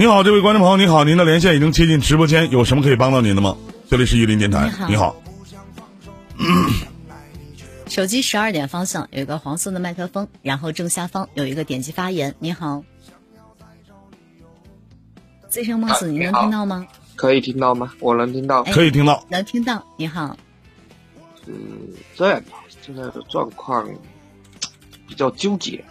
你好，这位观众朋友，你好，您的连线已经接进直播间，有什么可以帮到您的吗？这里是玉林电台，你好。手机十二点方向有一个黄色的麦克风，然后正下方有一个点击发言。你好，醉生梦死，你能听到吗？可以听到吗？我能听到，可以听到，能听到。你好，嗯，这样吧，现在的状况比较纠结，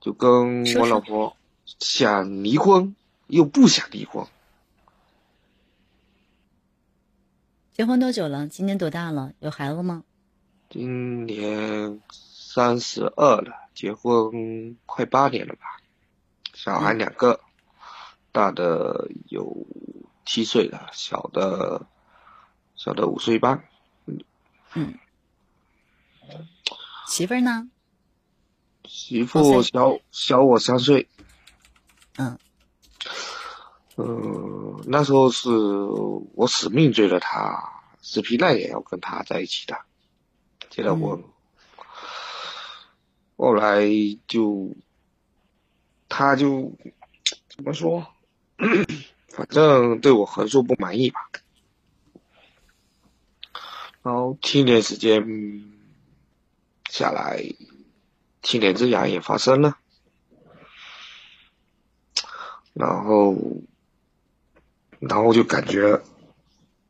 就跟我老婆想离婚又不想离婚。结婚多久了？今年多大了？有孩子吗？今年三十二了，结婚快八年了吧？小孩两个，大的有七岁了，小的小的五岁半。嗯，媳妇儿呢？媳妇小小我三岁。嗯。嗯，那时候是我死命追了他，死皮赖脸要跟他在一起的。结了婚，后来就，他就怎么说，反正对我横竖不满意吧。然后七年时间下来，七年之痒也发生了，然后，然后就感觉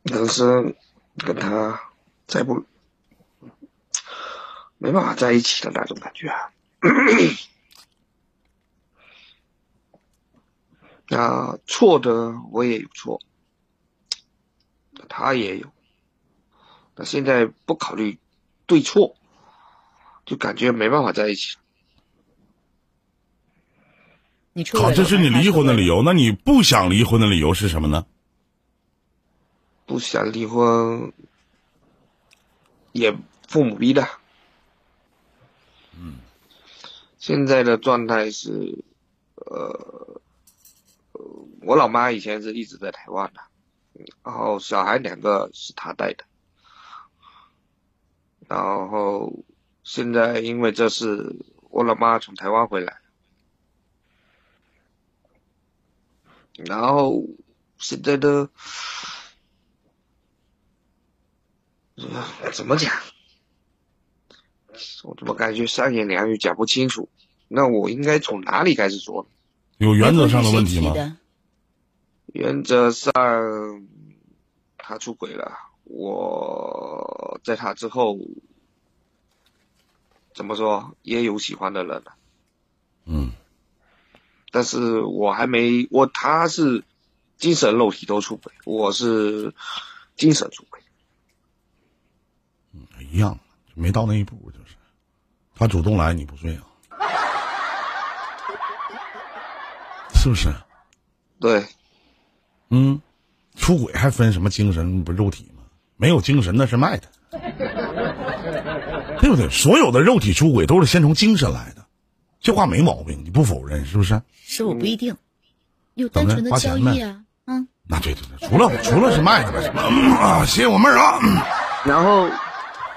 人生跟他再不。没办法在一起的那种感觉啊！那错的我也有错，他也有。那现在不考虑对错，就感觉没办法在一起。你好，这是你离婚的理由。那你不想离婚的理由是什么呢？不想离婚，也父母逼的。嗯，现在的状态是，呃，我老妈以前是一直在台湾的，然后小孩两个是她带的，然后现在因为这是我老妈从台湾回来，然后现在的怎么讲？我怎么感觉三言两语讲不清楚？那我应该从哪里开始说？有原则上的问题吗？原则上，他出轨了。我在他之后，怎么说也有喜欢的人了。嗯。但是我还没我，他是精神肉体都出轨，我是精神出轨。嗯，一样，没到那一步就是。他主动来你不睡啊？是不是？对。嗯，出轨还分什么精神不肉体吗？没有精神那是卖的，对不对？所有的肉体出轨都是先从精神来的，这话没毛病，你不否认是不是？是我不一定，有单纯的交易啊，嗯。那对对对，除了除了是卖的什么啊？谢谢我妹儿啊。然后，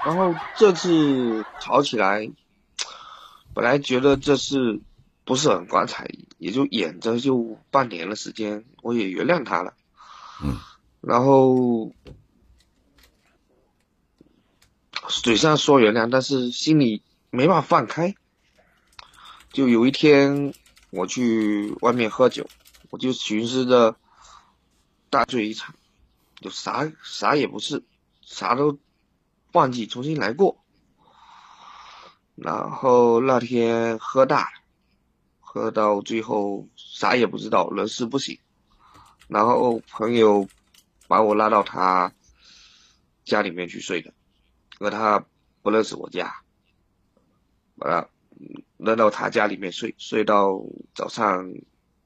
然后这次吵起来。本来觉得这是不是很光彩，也就演着就半年的时间，我也原谅他了。嗯，然后嘴上说原谅，但是心里没办法放开。就有一天我去外面喝酒，我就寻思着大醉一场，就啥啥也不是，啥都忘记，重新来过。然后那天喝大了，喝到最后啥也不知道，人事不省。然后朋友把我拉到他家里面去睡的，而他不认识我家，把他扔到他家里面睡，睡到早上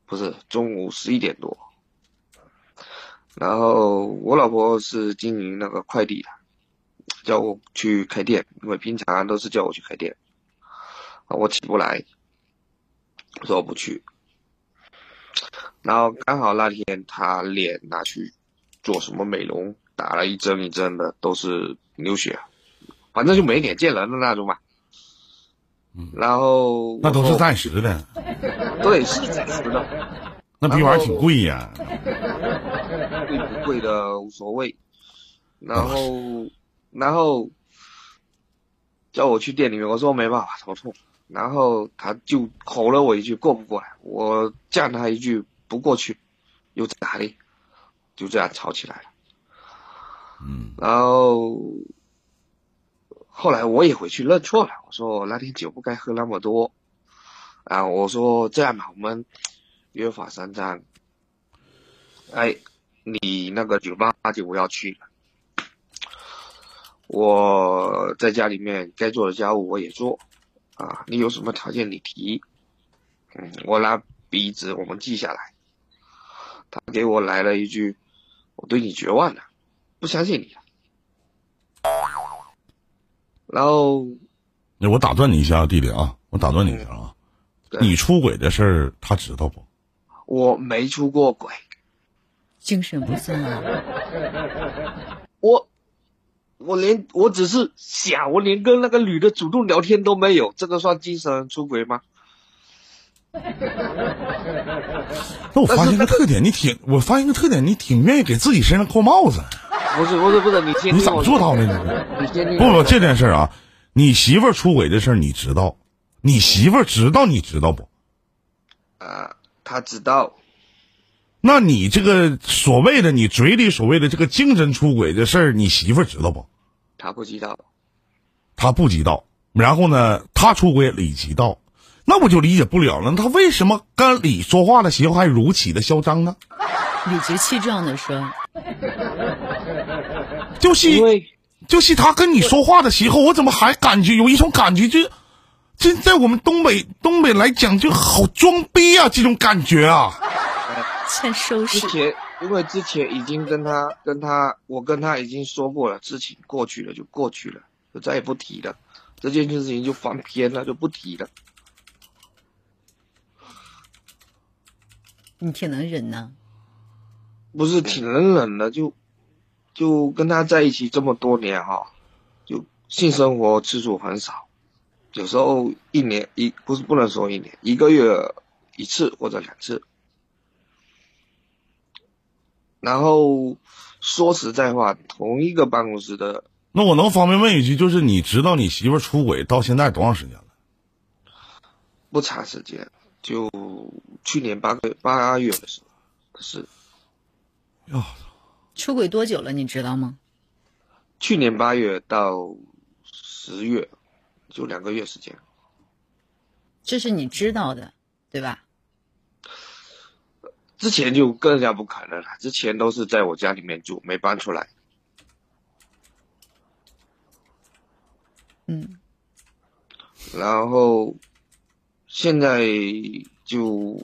不是中午十一点多。然后我老婆是经营那个快递的。叫我去开店，因为平常都是叫我去开店，啊，我起不来，我说我不去。然后刚好那天他脸拿去做什么美容，打了一针一针的，都是流血，反正就没脸见人的那种嘛。嗯，然后那都是暂时的，对，是暂时的。那逼玩意儿挺贵呀。贵不贵的无所谓。然后，然后叫我去店里面，我说没办法头痛。然后他就吼了我一句过不过来，我叫他一句不过去，又咋的？就这样吵起来了。嗯，然后后来我也回去认错了，我说我那天酒不该喝那么多。啊，我说这样吧，我们约法三章。哎，你那个酒吧就不要去了。我在家里面该做的家务我也做，啊，你有什么条件你提，嗯，我拿笔纸我们记下来。他给我来了一句：“我对你绝望了，不相信你了。”然后，那我打断你一下，弟弟啊，我打断你一下啊，对你出轨的事儿他知道不？我没出过轨，精神不正啊！我我连我只是想，我连跟那个女的主动聊天都没有，这个算精神出轨吗？那我发现一个特点，你挺，我发现一个特点，你挺愿意给自己身上扣帽子，不是不是不是，你你怎么听我说做到的呢？你先不不，这件事儿啊，你媳妇儿出轨这事儿你知道，你媳妇儿知道你知道不？啊，他知道，那你这个所谓的你嘴里所谓的这个精神出轨的事儿，你媳妇儿知道不？他不知道，他不知道，然后呢，他出轨李知道，那我就理解不了了，他为什么跟李说话的时候还如此的嚣张呢？理直气壮的说 就是因为就是他跟你说话的时候，我怎么还感觉有一种感觉就，这在我们东北东北来讲就好装逼啊，这种感觉啊。欠收拾，之前因为之前已经跟他跟他我跟他已经说过了，事情过去了就过去了，就再也不提了，这件事情就翻篇了，就不提了。你挺能忍呐。不是挺能忍的，就就跟他在一起这么多年哈，就性生活次数很少，有时候一年一不是不能说一年，一个月一次或者两次。然后说实在话，同一个办公室的那我能方便问一句，就是你知道你媳妇儿出轨到现在多长时间了？不长时间，就去年八个八月的时候的事。哟，出轨多久了？你知道吗？去年八月到十月，就两个月时间。这是你知道的，对吧？之前就更加不可能了，之前都是在我家里面住，没搬出来。嗯，然后现在就，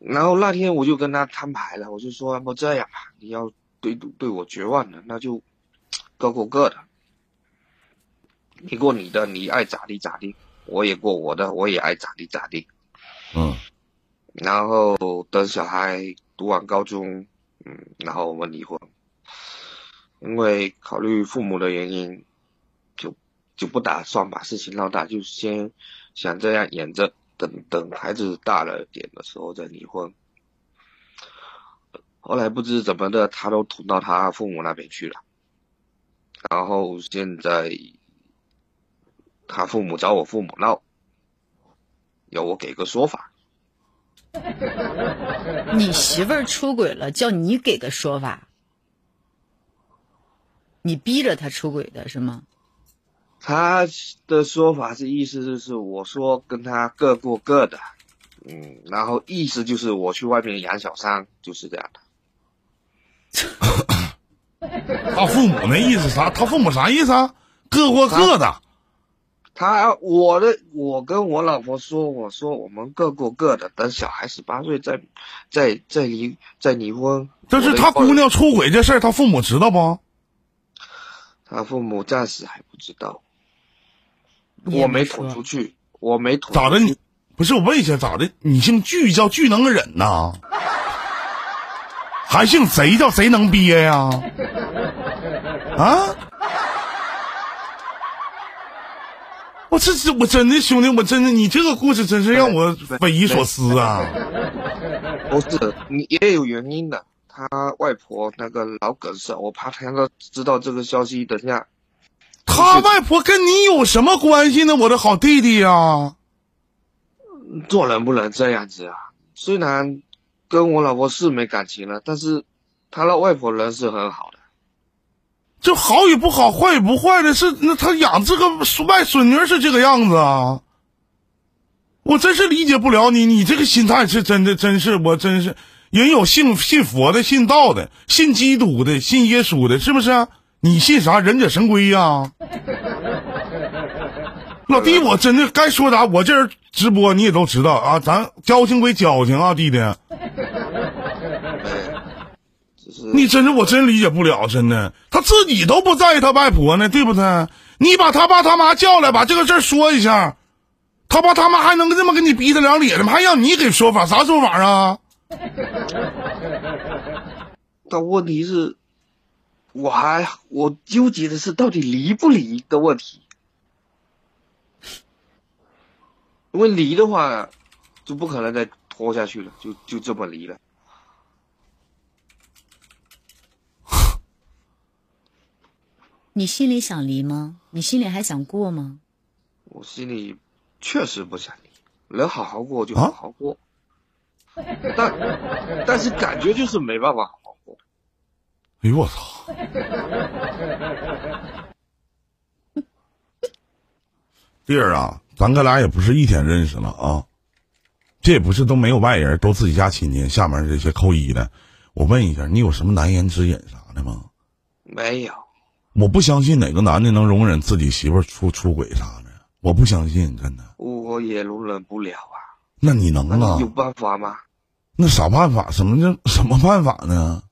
然后那天我就跟他摊牌了，我就说要不这样吧，你要对对我绝望了，那就各过各的，你过你的，你爱咋地咋地，我也过我的，我也爱咋地咋地。嗯，然后等小孩读完高中，嗯，然后我们离婚。因为考虑父母的原因，就不打算把事情闹大，就先想这样演着，等等孩子大了点的时候再离婚。后来不知怎么的，他都捅到他父母那边去了，然后现在他父母找我父母闹，要我给个说法。你媳妇儿出轨了，叫你给个说法，你逼着他出轨的是吗？他的说法是意思就是我说跟他各过各的，嗯，然后意思就是我去外面养小三，就是这样的。他父母那意思啥？他父母啥意思啊？各过各的。他我的我跟我老婆说，我说我们各过各的，等小孩十八岁再再再离再离婚。但是他姑娘出轨这事儿，他父母知道不？他父母暂时还不知道，我没吐出去，我没吐。咋的？你不是我问一下，咋的？你姓巨叫巨能忍呐？还姓贼叫贼能憋呀？啊？我这这我真的兄弟，我真的你这个故事真是让我匪夷所思啊！不是，你也有原因的。他外婆那个老梗塞，我怕他要知道这个消息，等下他外婆跟你有什么关系呢？我的好弟弟呀！做人不能这样子啊！虽然跟我老婆是没感情了，但是他的外婆人是很好的。就好与不好，坏与不坏的是，那他养这个外孙女是这个样子啊！我真是理解不了你，你这个心态是真的，真是我真是人有信信佛的，信道的，信基督的，信耶稣的，是不是？你信啥？忍者神龟呀？老弟，我真的该说啥？我这人直播你也都知道啊，咱矫情归矫情啊，弟弟。你真是我真理解不了，真的，他自己都不在意他外婆呢，对不对？你把他爸他妈叫来，把这个事儿说一下，他爸他妈还能这么跟你逼他两脸的吗？还让你给说法，啥说法啊？但问题是，我还我纠结的是到底离不离的问题，因为离的话，就不可能再拖下去了，就就这么离了。你心里想离吗？你心里还想过吗？我心里确实不想离，能好好过就好好过，但但是感觉就是没办法。哎呦我操！弟儿啊，咱哥俩也不是一天认识了啊，这也不是都没有外人，都自己家亲戚，下面这些扣一的。我问一下，你有什么难言之隐啥的吗？没有。我不相信哪个男的能容忍自己媳妇出出轨啥的，我不相信，真的。我也容忍不了啊。那你能啊？有办法吗？那啥办法？什么叫什么办法呢？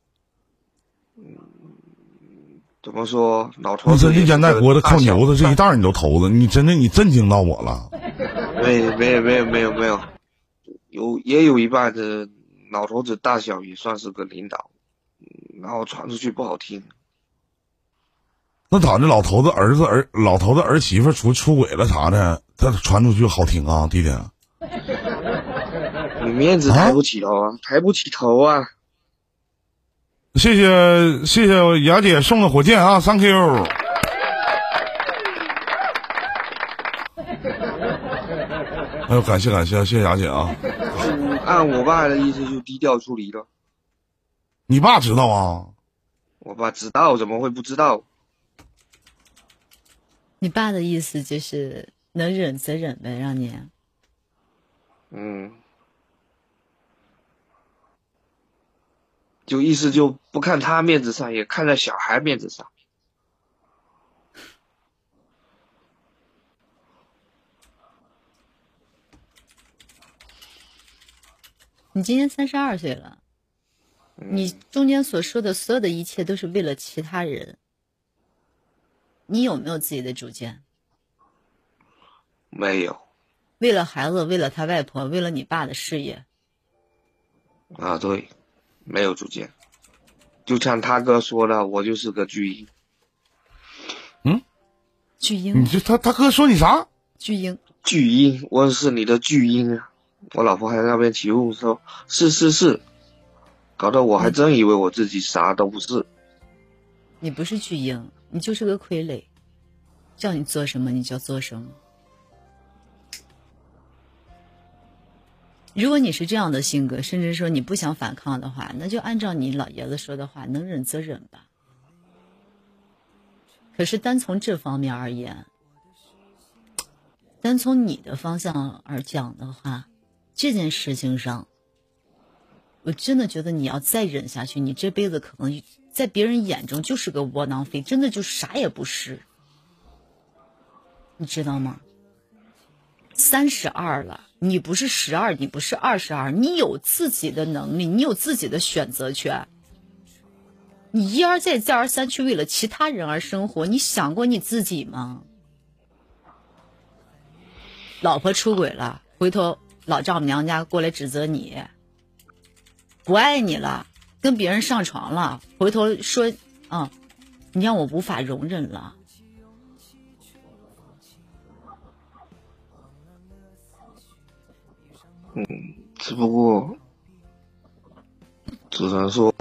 嗯，怎么说？老头子一肩带锅的靠牛子这一袋你都投了，你真的你震惊到我了。没没有没有没有没有，有也有一半的老头子大小也算是个领导，然后传出去不好听。那咋的？老头子儿子儿，老头子儿媳妇出出轨了啥的？他传出去好听啊，弟弟。你面子抬不起头啊，抬不起头啊！谢谢谢谢雅姐送的火箭啊，Thank you。哎呦，感谢感谢，谢谢雅姐啊。按我爸的意思，就低调处理了。你爸知道啊？我爸知道，怎么会不知道？你爸的意思就是能忍则忍呗，让你。嗯。就意思就不看他面子上，也看在小孩面子上。你今年三十二岁了，你中间所说的所有的一切都是为了其他人。你有没有自己的主见？没有。为了孩子，为了他外婆，为了你爸的事业。啊，对，没有主见。就像他哥说的，我就是个巨婴。嗯，巨婴。你这他他哥说你啥？巨婴。巨婴，我是你的巨婴啊！我老婆还在那边起哄说：“是是是。”搞得我还真以为我自己啥都不是。你不是巨婴。你就是个傀儡，叫你做什么你就做什么。如果你是这样的性格，甚至说你不想反抗的话，那就按照你老爷子说的话，能忍则忍吧。可是单从这方面而言，单从你的方向而讲的话，这件事情上，我真的觉得你要再忍下去，你这辈子可能。在别人眼中就是个窝囊废，真的就啥也不是，你知道吗？三十二了，你不是十二，你不是二十二，你有自己的能力，你有自己的选择权。你一而再，再而三去为了其他人而生活，你想过你自己吗？老婆出轨了，回头老丈母娘家过来指责你，不爱你了。跟别人上床了，回头说，啊，你让我无法容忍了。嗯，只不过只能说，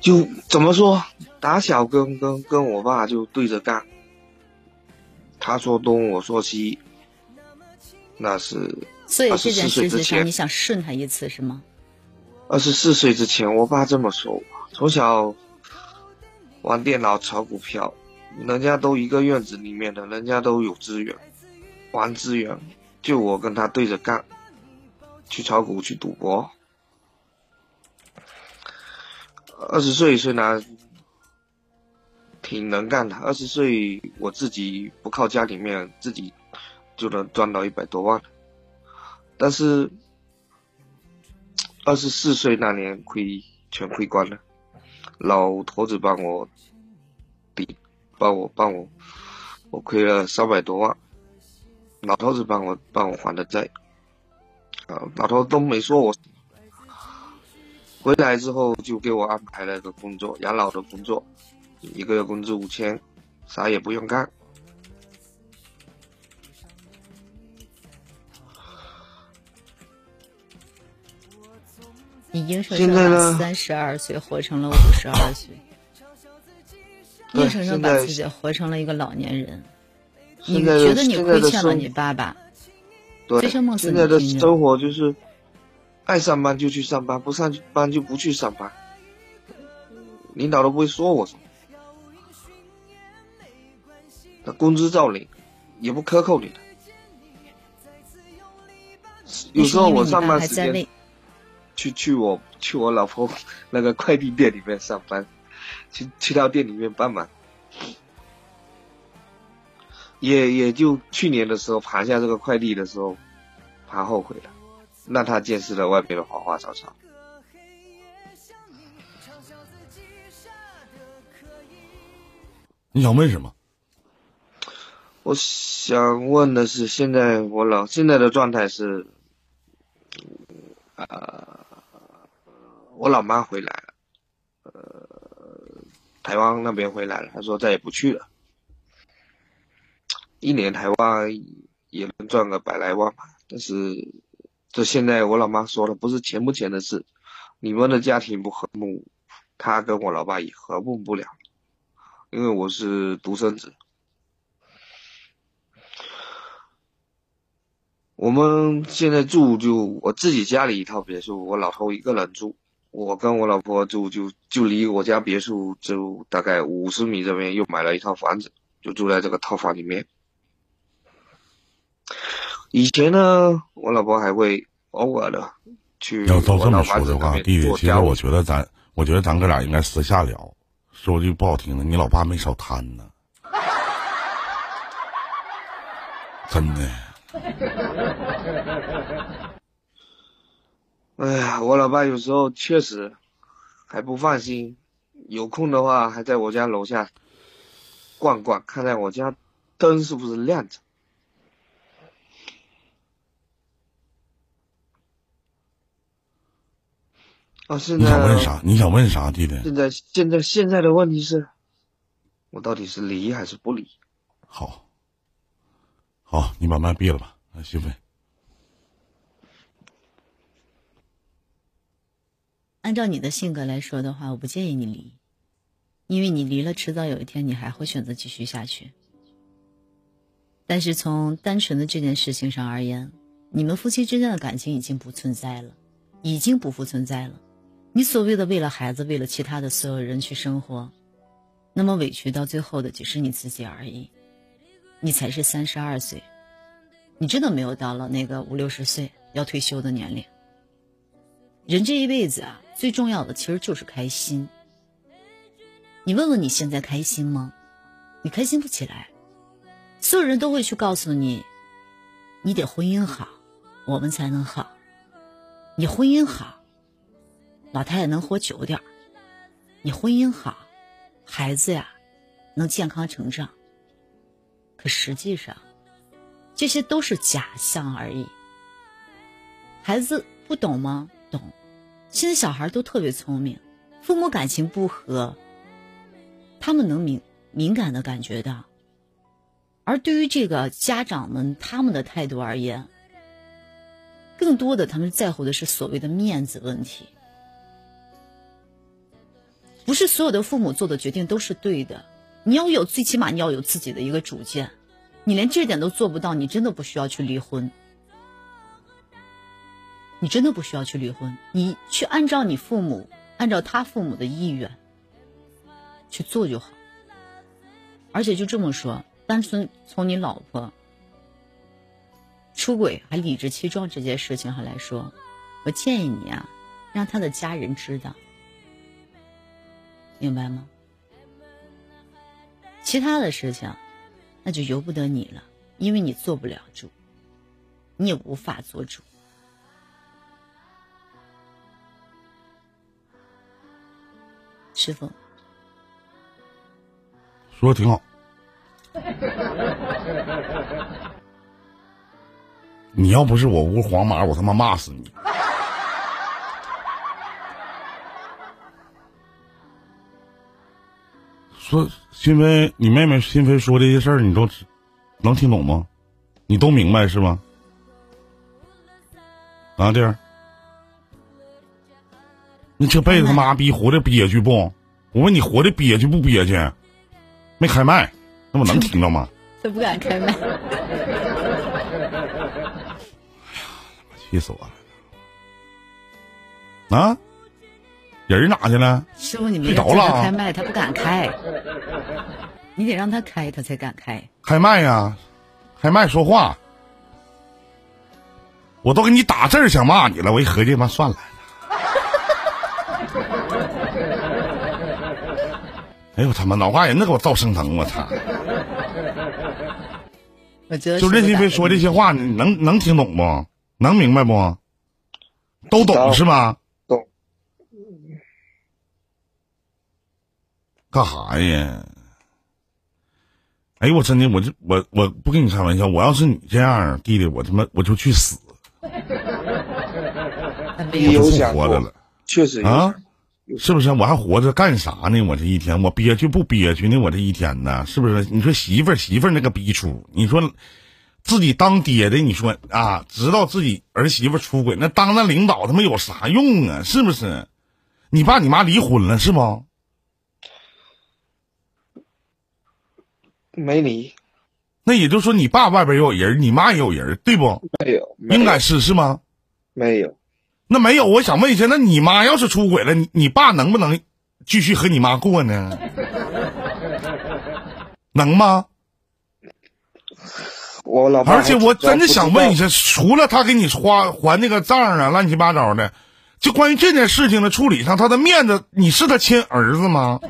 就怎么说，打小跟跟跟我爸就对着干，他说东我说西，那是所以这件24岁之前事情上，你想顺他一次是吗？二十四岁之前，我爸这么说。我，从小玩电脑、炒股票，人家都一个院子里面的，人家都有资源，玩资源，就我跟他对着干，去炒股、去赌博。二十岁虽然挺能干的，二十岁我自己不靠家里面，自己就能赚到一百多万，但是。二十四岁那年亏全亏光了，老头子帮我抵，帮我帮我，我亏了三百多万，老头子帮我帮我还的债，啊，老头都没说我。回来之后就给我安排了个工作，养老的工作，一个月工资五千，啥也不用干。你硬生现生把在呢三十二岁活成了五十二岁，对硬生生把自己活成了一个老年人。你现在的觉得你亏欠了你爸爸？对，现在的生活就是，爱上班就去上班，不上班就不去上班。领导都不会说我什么，那工资照领，也不克扣你的。有时候我上班时间去去我去我老婆那个快递店里面上班，去去到店里面帮忙。也也就去年的时候盘下这个快递的时候，他后悔了，让他见识了外面的花花草草。你想问什么？我想问的是，现在我老现在的状态是，呃，我老妈回来了，呃，台湾那边回来了，她说再也不去了，一年台湾也能赚个百来万吧，但是这现在我老妈说了，不是钱不钱的事，你们的家庭不和睦，她跟我老爸也和睦不了，因为我是独生子。我们现在住就我自己家里一套别墅，我老头一个人住，我跟我老婆住就就离我家别墅就大概五十米这边又买了一套房子，就住在这个套房里面。以前呢，我老婆还会偶尔的去要照这么说的话，弟弟，其实我觉得咱，我觉得咱哥俩应该私下聊。说句不好听的，你老爸没少贪呢，真的。哎呀，我老爸有时候确实还不放心，有空的话还在我家楼下逛逛，看看我家灯是不是亮着。啊，现你想问啥？你想问啥，弟弟？现在现在现在的问题是，我到底是离还是不离？好，好，你把麦闭了吧，啊，媳妇。按照你的性格来说的话，我不建议你离，因为你离了，迟早有一天你还会选择继续下去。但是从单纯的这件事情上而言，你们夫妻之间的感情已经不存在了，已经不复存在了。你所谓的为了孩子，为了其他的所有人去生活，那么委屈到最后的只是你自己而已。你才是三十二岁，你真的没有到了那个五六十岁要退休的年龄。人这一辈子啊，最重要的其实就是开心。你问问你现在开心吗？你开心不起来。所有人都会去告诉你，你得婚姻好，我们才能好。你婚姻好，老太太能活久点儿。你婚姻好，孩子呀能健康成长。可实际上，这些都是假象而已。孩子不懂吗？懂。现在小孩都特别聪明，父母感情不和，他们能敏敏感的感觉到，而对于这个家长们他们的态度而言，更多的他们在乎的是所谓的面子问题。不是所有的父母做的决定都是对的，你要有最起码你要有自己的一个主见，你连这点都做不到，你真的不需要去离婚。你真的不需要去离婚，你去按照你父母，按照他父母的意愿去做就好。而且就这么说，单纯从你老婆出轨还理直气壮这件事情上来说，我建议你啊，让他的家人知道。明白吗？其他的事情，那就由不得你了，因为你做不了主，你也无法做主。师傅说的挺好。你要不是我屋黄马，我他妈骂死你。说心飞，你妹妹心飞说这些事儿，你都能听懂吗？你都明白是吗？啊弟儿，你这辈子他妈逼活的憋屈不？我问你活的憋屈不憋屈？没开麦，那我能听着吗？他不敢开麦。哎呀，气死我了！啊？人哪去了？师傅，你没开麦，他不敢开。你得让他开，他才敢开。开麦呀，开麦说话。我都给你打字想骂你了，我一合计，妈算了。哎呦我他妈，脑瓜仁子给我造生疼，我操！我觉得就任心飞说这些话，你能能听懂不？能明白不？都懂是吗？干啥呀？哎呦，我真的，我就我我不跟你开玩笑，我要是你这样弟弟，我他妈我就去死，我就不活着了。确实啊，是不是？我还活着干啥呢？我这一天，我憋屈不憋屈呢？我这一天呢，是不是？你说媳妇儿媳妇儿那个逼出，你说自己当爹的，你说啊，知道自己儿媳妇出轨，那当那领导他妈有啥用啊？是不是？你爸你妈离婚了是不？没离，那也就是说，你爸外边也有人，你妈也有人，对不？没有，应该是是吗？没有，那没有。我想问一下，那你妈要是出轨了，你你爸能不能继续和你妈过呢？能吗？我老而且我真的想问一下，除了他给你花还那个账啊，乱七八糟的，就关于这件事情的处理上，他的面子，你是他亲儿子吗？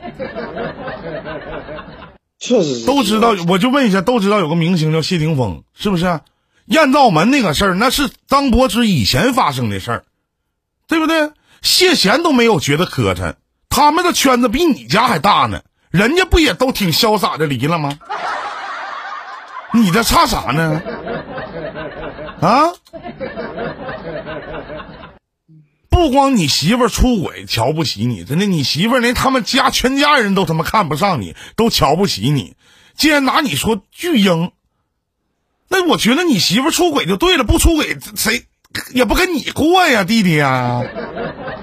确实都知道，我就问一下，都知道有个明星叫谢霆锋，是不是？艳照门那个事儿，那是张柏芝以前发生的事儿，对不对？谢贤都没有觉得磕碜，他们的圈子比你家还大呢，人家不也都挺潇洒的离了吗？你这差啥呢？啊？不光你媳妇出轨瞧不起你，真的，你媳妇连他们家全家人都他妈看不上你，都瞧不起你。既然拿你说巨婴，那我觉得你媳妇出轨就对了，不出轨谁也不跟你过呀，弟弟呀。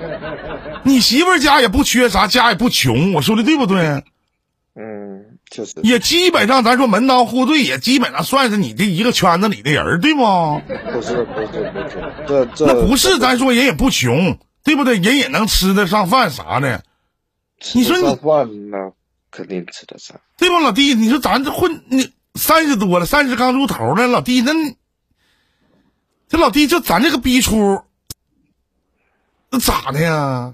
你媳妇家也不缺啥，家也不穷，我说的对不对？嗯，确实。也基本上咱说门当户对，也基本上算是你这一个圈子里的人，对不？不是不是不是，这这那不是，咱说人也不穷，对不对？人也能吃得上饭啥的。你说你饭那肯定吃得上，对吧，老弟？你说咱这混你三十多了，三十刚出头呢，老弟，那这老弟就咱这个逼出，那咋的呀？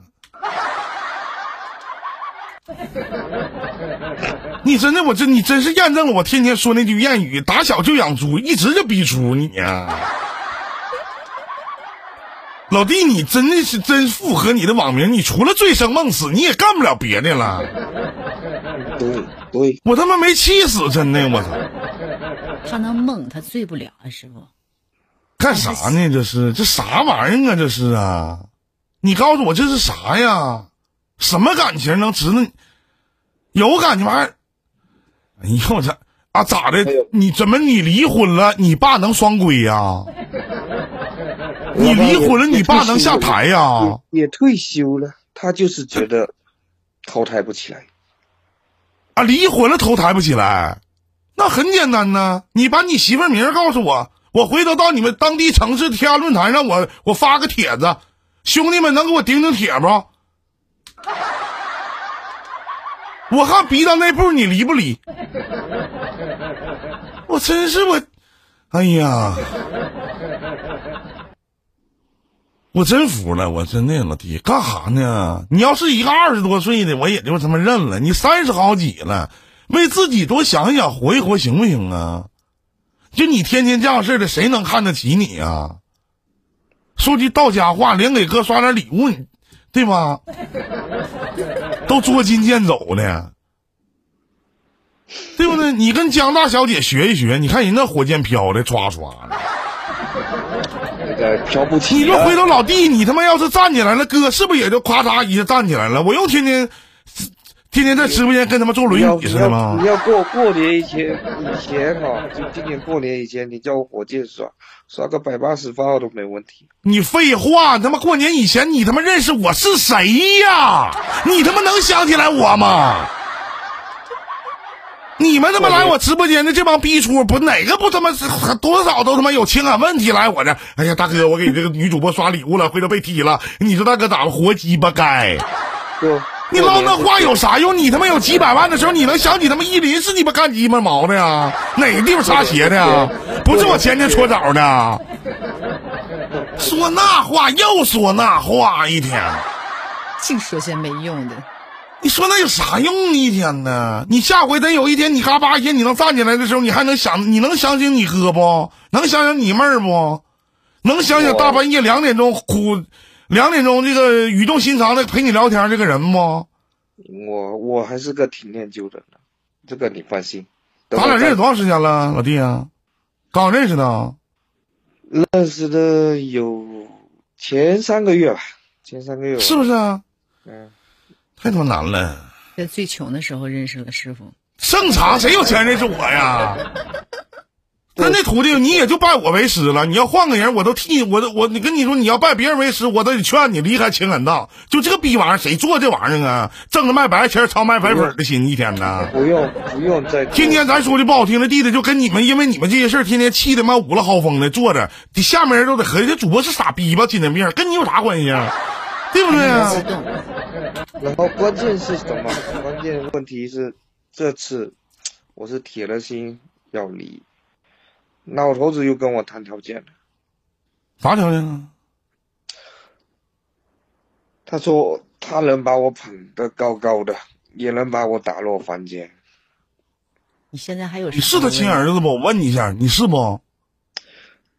你真的，我真你真是验证了我天天说那句谚语：打小就养猪，一直就逼猪你呀。老弟，你真的是真符合你的网名，你除了醉生梦死，你也干不了别的了。对对，我他妈没气死，真的，我操！他能梦，他醉不了啊，师傅。干啥呢？这是这啥玩意儿啊？这是啊？你告诉我这是啥呀？什么感情能值得？有感情玩意儿？哎呦我操！啊，咋的？你怎么你离婚了？你爸能双规呀？你离婚了，你爸能下台呀？也也退休了，他就是觉得投胎不起来。啊，离婚了投胎不起来，那很简单呐，你把你媳妇儿名告诉我，我回头到你们当地城市天涯论坛上，我我发个帖子，兄弟们能给我顶顶帖不？我看逼到那步，你离不离？我真是我，哎呀，我真服了，我真的老弟，干哈呢？你要是一个二十多岁的，我也就他妈认了。你三十好几了，为自己多想一想，活一活行不行啊？就你天天这样式的，谁能看得起你呀、说句到家话，连给哥刷点礼物，对吧？都捉襟见肘呢，对不对？你跟江大小姐学一学，你看人那火箭飘的唰唰的。那个飘不起。你说回头老弟，你他妈要是站起来了，哥是不是也就咔嚓一下站起来了？我又天天天天在直播间跟他们坐轮椅似的吗你？要过过年以前以前哈、就今年过年以前，你叫我火箭刷刷个百八十发都没问题。你废话，他妈过年以前你他妈认识我是谁呀？你他妈能想起来我吗？你们他妈来我直播间的这帮逼出，不哪个不他妈是多少都他妈有情感问题来我这？哎呀，大哥，我给这个女主播刷礼物了，回头被踢了，你说大哥咋活鸡巴该？就你唠那话有啥用？你他妈有几百万的时候，你能想起他妈伊林是鸡巴干鸡巴毛的呀？哪个地方擦鞋的呀？不是我前天搓澡的。说那话又说那话，一天，净说些没用的。你说那有啥用？一天呢？你下回真有一天你嘎巴一下你能站起来的时候，你还能想？你能想起你哥不？能想想你妹儿不？能想想大半夜两点钟哭，两点钟这个语重心长的陪你聊天这个人吗？我我还是个挺念旧的人，这个你放心。咱俩认识多长时间了，老弟啊？刚认识的，认识的有前三个月吧，前三个月是不是啊？嗯，太他妈难了。在最穷的时候认识了师傅，正常，谁有钱认识我呀？那那徒弟，你也就拜我为师了。你要换个人，我都替我都我，你跟你说，你要拜别人为师，我都得劝你离开情感道。就这个逼玩意儿，谁做这玩意儿啊？挣着卖白钱，操卖白粉的心，一天呐。不用不用再天天咱说句不好听的，弟弟就跟你们，因为你们这些事儿，天天气的妈五了嚎风的，坐着，你下面人都得合计这主播是傻逼吧，精神病，跟你有啥关系啊？对不对啊？然后关键是什么？关键问题是这次我是铁了心要离，老头子又跟我谈条件了。啥条件啊？他说他能把我捧得高高的，也能把我打落凡间。你现在还有？你是他亲儿子不？我问你一下，你是不？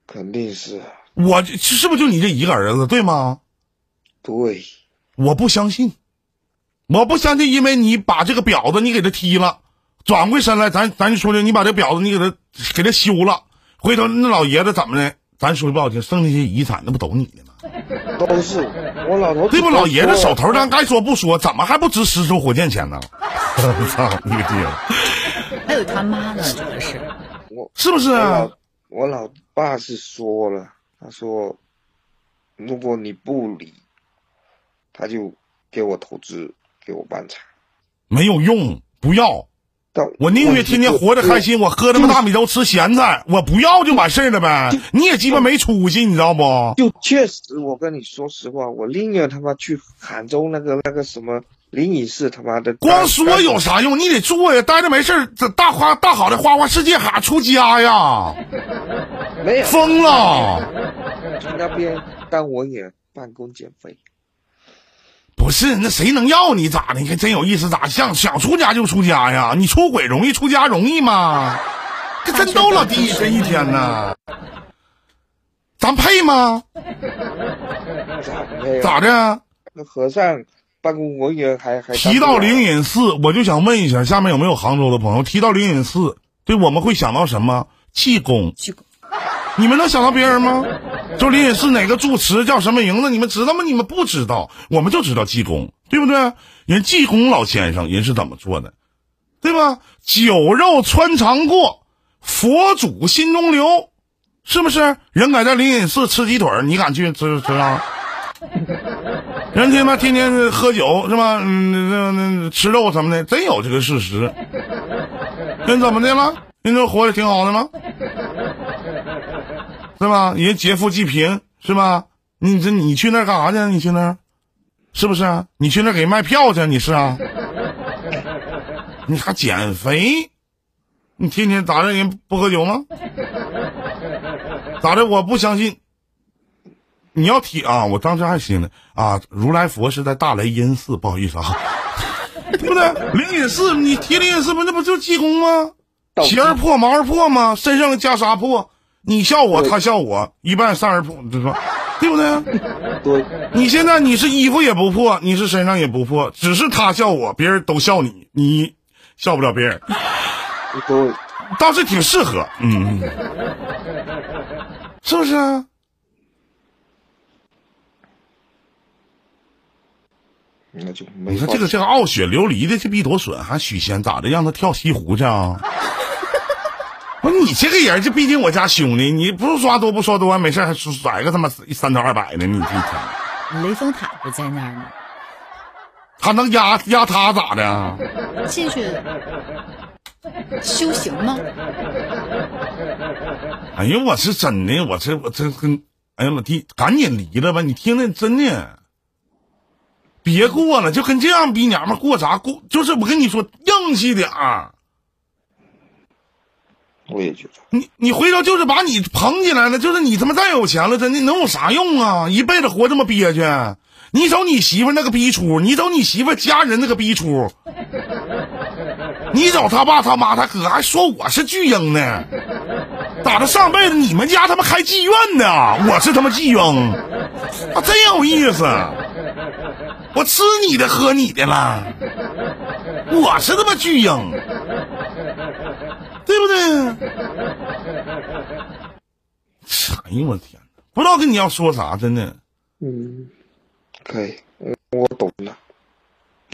肯定是我这是不是就你这一个儿子，对吗？对，我不相信，我不相信，因为你把这个婊子你给他踢了，转过身来，咱咱就说的，你把这婊子你给他给他休了，回头那老爷子怎么的？咱说句不好听，剩那些遗产那不都你的吗？都是我老头子。对不？老爷子手头上该说不说，怎么还不值十艘火箭钱呢？我 操你个爹！还有他妈呢，主要是我是不是我老啊？我老爸是说了，他说如果你不离，他就给我投资，给我办厂。没有用，不要。但我宁愿天天活着开心，我喝他妈大米粥吃咸菜，我不要就完事儿了呗。你也鸡巴没出息，你知道不？就确实，我跟你说实话，我宁愿他妈去杭州那个那个什么灵隐寺他妈的，光说有啥用？你得做呀，待着没事儿这大花大好的花花世界哈出家呀，没有疯了！去那边但我也办公减肥。不是，那谁能要你咋的？你看真有意思，咋想想出家就出家呀？你出轨容易，出家容易吗？这真逗老弟，这一天呐，咱配吗？咋的？那和尚办公我也还还提到灵隐，寺，我就想问一下，下面有没有杭州的朋友？提到灵隐寺，对我们会想到什么？济公。去你们能想到别人吗？就灵隐寺哪个住持叫什么名字？你们知道吗？你们不知道，我们就知道济公，对不对？人济公老先生人是怎么做的，对吧？酒肉穿肠过，佛祖心中留，是不是？人敢在灵隐寺吃鸡腿，你敢去吃吃啊？人他妈天天喝酒是吧？嗯，那那吃肉什么的，真有这个事实。人怎么的了？人都活得挺好的吗？是吧？人劫富济贫是吧？你这你去那儿干啥去？你去那儿，是不是啊？你去那儿给卖票去？你是啊？你还减肥？你天天咋的？人不喝酒吗？咋的？我不相信。你要提啊！我当时还寻思啊，如来佛是在大雷音寺，不好意思啊，对不对？灵隐寺，你提灵隐寺不那不就济公吗？鞋儿破，毛儿破吗？身上的袈裟破，你笑我，他笑我，一半三人破，就说，对不对？对，你现在你是衣服也不破，你是身上也不破，只是他笑我，别人都笑你，你笑不了别人，对，倒是挺适合，嗯，是不是啊？那就没你看这个这个傲雪琉璃的这逼多损，还许仙咋的？让他跳西湖去啊？不是你这个人，这毕竟我家兄弟，你不是刷多不刷多，没事还甩个他妈三头二百的，你这一天雷峰塔不在那儿吗？他能压压他咋的啊？进去修行吗？哎呀，我是真的，我这我这跟，哎呀老弟，赶紧离了吧！你听听，真的，别过了，就跟这样逼娘们过啥过？就是我跟你说，硬气点儿。我也觉得，你你回头就是把你捧起来了，就是你他妈再有钱了，真的能有啥用啊？一辈子活这么憋屈，你瞅你媳妇那个逼出，你瞅你媳妇家人那个逼出，你瞅他爸他妈他哥还说我是巨婴呢，咋的？上辈子你们家他妈开妓院呢，我是他妈妓婴，啊，真有意思。我吃你的喝你的了，我是他妈巨婴，对不对？哎呦我天哪，不知道跟你要说啥，真的嗯，可以，我我懂了，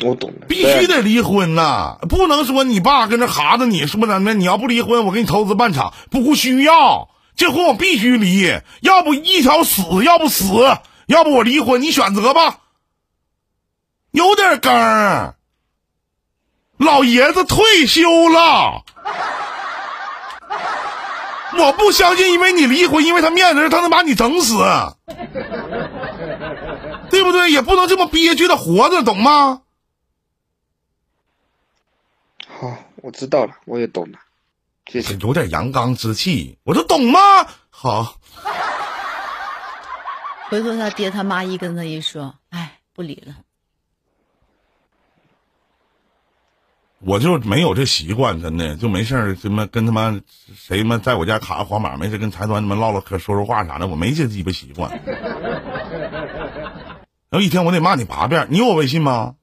我懂了，必须得离婚呐！不能说你爸跟那哈着你说怎么的，你要不离婚，我给你投资办厂，不需要，这婚我必须离，要不一条死，要不死，要不我离婚，你选择吧。有点根儿，老爷子退休了。我不相信，因为你离婚，因为他面子，他能把你整死，对不对？也不能这么憋屈的活着，懂吗？好，我知道了，我也懂了，谢谢。有点阳刚之气，我都懂吗？好，回头他爹他妈一跟他一说，哎，不理了。我就没有这习惯，真的就没事儿，什么跟他妈谁他妈在我家卡个黄马，没事跟财团他妈唠唠嗑、说说话啥的，我没这鸡巴习惯。然后一天我得骂你八遍，你有我微信吗？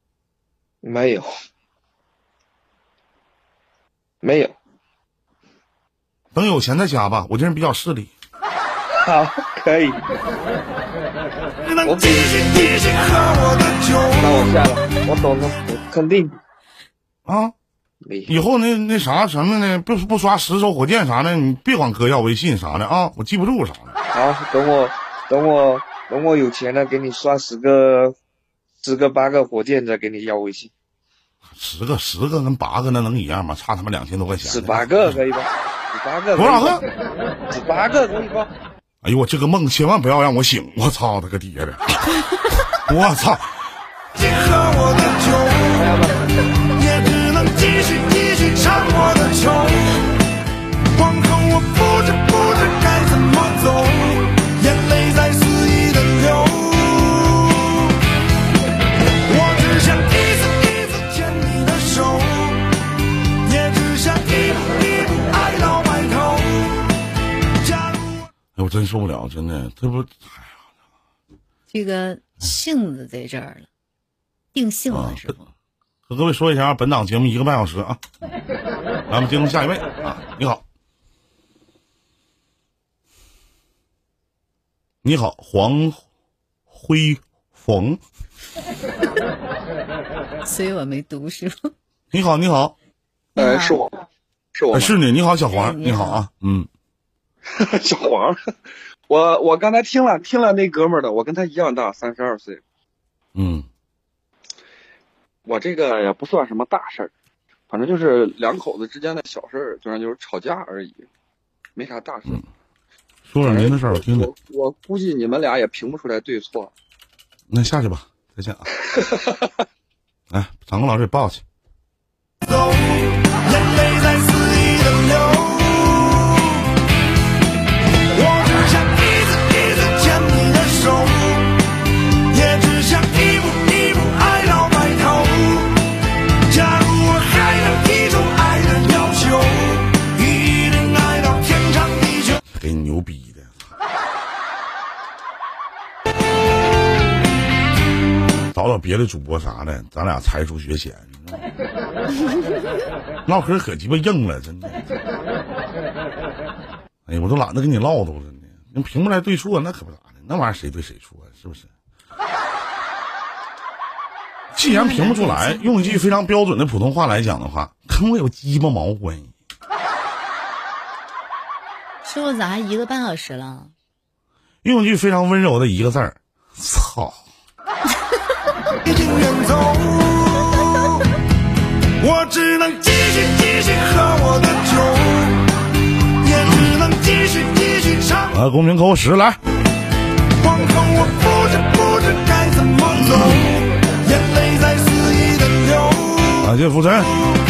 没有，没有，等有钱再加吧，我这人比较势利。好，可以，那我下了，我懂了，我肯定啊，以后那那啥什么呢，不不刷十艘火箭啥的，你别管哥要微信啥的啊，我记不住啥的。好，等我，等我，等我有钱了，给你刷十个，十个八个火箭再给你要微信，十个十个跟八个那能一样吗？差他妈两千多块钱。十八个可以吧？十八个多少个？十八个可以吧？哎呦，我这个梦千万不要让我醒！我操他个爹的！我操！继续继续唱我的穷。往后我不知不知该怎么走，眼泪在肆意的流。我只想一次一次牵你的手，也只想一步一步爱到白头。假如我哎，我真受不了，真的，这不，哎这个性子在这儿了，定性了是不？和各位说一下，本档节目一个半小时啊，咱们进入下一位啊，你好，你好，黄辉冯，所以我没读书。你好，你好，哎，是我，是我，哎是你，你好，小黄，哎你好你好啊，嗯，小黄。我我刚才听了听了那哥们儿的，我跟他一样大，三十二岁。嗯，我这个也不算什么大事儿，反正就是两口子之间的小事儿，虽然就是吵架而已，没啥大事说。说点您的事儿，我听听我。我估计你们俩也评不出来对错。那下去吧，再见啊。来，长工老师抱去。别的主播啥的，咱俩才疏学浅。唠嗑可鸡巴硬了，真的。哎呀，我都懒得跟你唠叨了，真的。那评不来对错，那可不咋的，那玩意儿谁对谁错，是不是？既然评不出来，用一句非常标准的普通话来讲的话，跟我有鸡巴毛关系？师傅咋还一个半小时了？用一句非常温柔的一个字儿，操！已经远走，我只能继续继续喝我的酒，也只能继续继续唱。啊，公屏扣十来。往后我不知不知该怎么走，眼泪在肆意的流。感谢浮尘。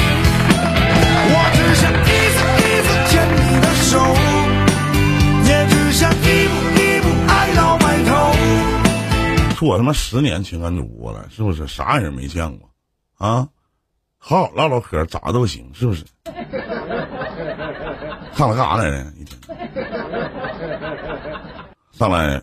我他妈十年情感主播了，是不是？啥人没见过啊？好好唠唠嗑，咋都行，是不是？上来干啥来了？一天上来，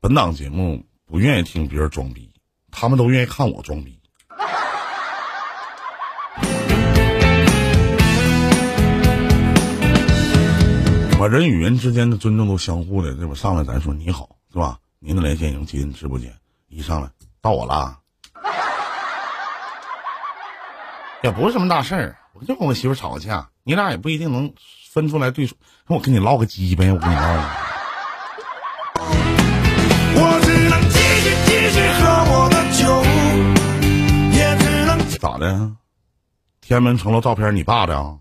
本档节目不愿意听别人装逼，他们都愿意看我装逼。把人与人之间的尊重都相互的，对吧？上来咱说你好，是吧？您的连线已经接进直播间，一上来到我了，也不是什么大事儿，我就跟我媳妇吵个架，你俩也不一定能分出来对错。那我跟你唠个鸡呗，我跟你唠。我只能继续继续喝我的酒，也只能咋的？天安门城楼照片你爸的啊？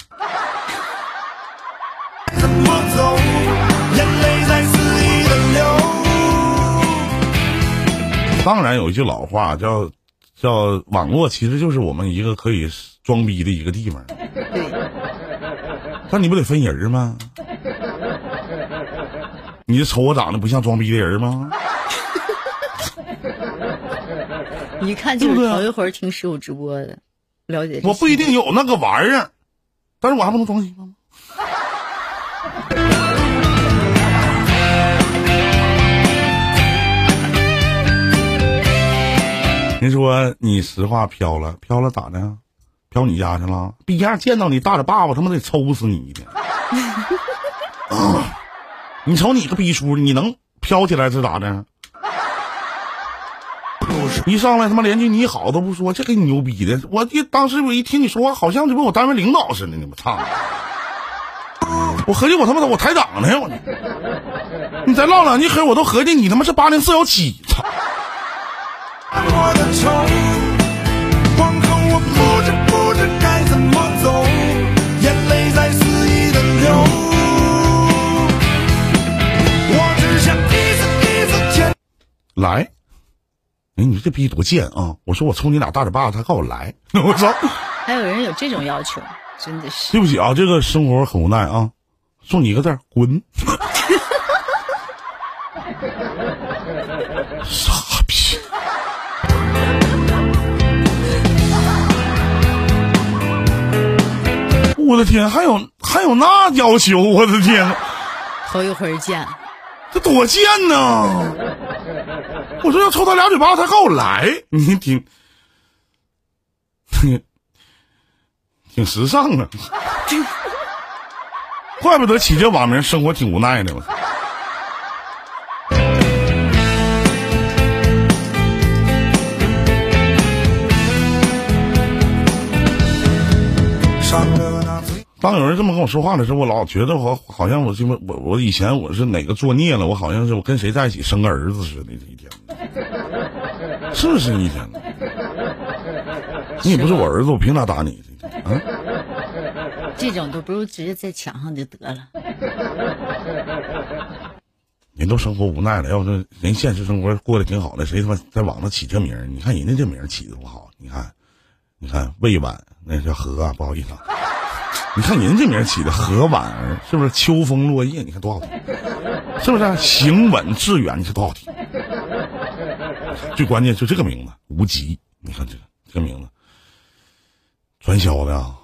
当然有一句老话叫叫网络其实就是我们一个可以装逼的一个地方，对，但你不得分人儿吗？你就瞅我长得不像装逼的人吗？一看就是头一回听师傅直播的，了解我不一定有那个玩意儿，但是我还不能装逼吗？您说你实话飘了，飘了咋的？飘你家去了？逼样见到你大嘴巴，我他妈得抽死你一天！你瞅你个逼叔，你能飘起来是咋的？一上来他妈连句你好都不说，这给你牛逼的！我一当时我一听你说话，好像就跟我单位领导似的呢，我操！我合计我他妈我台长呢，我你再唠两句嗑，我都合计你他妈是八零四幺七，操！我的愁，往后我不知不知该怎么走，眼泪在肆意的流。我只想一次一次牵。来，哎，你这逼多贱啊！我说我抽你俩大嘴巴子，他告我来，我操！还有人有这种要求，真的是对不起啊，这个生活很无奈啊，送你一个字儿滚！傻逼！我的天，还有还有那要求，我的天，头一回见。这多贱呢！我说要抽他俩嘴巴，他告我来，你挺挺挺时尚啊！怪不得起这网名，生活挺无奈的。当有人这么跟我说话的时候，我老觉得我好像我这么我我以前我是哪个作孽了，我好像是我跟谁在一起生个儿子似的，这一天，是不是一天？你也不是我儿子，我凭啥打你？啊？这种都不如直接在墙上就得了。人都生活无奈了，要是人现实生活过得挺好的，谁他妈在网上起这名儿？你看人家这名儿起的多好，你看，你看魏婉那叫何啊，不好意思啊。你看您这名起的何婉儿，是不是秋风落叶？你看多好听，是不是？行稳致远，你看多好听。最关键就这个名字无极，你看这个这个名字，传销的啊。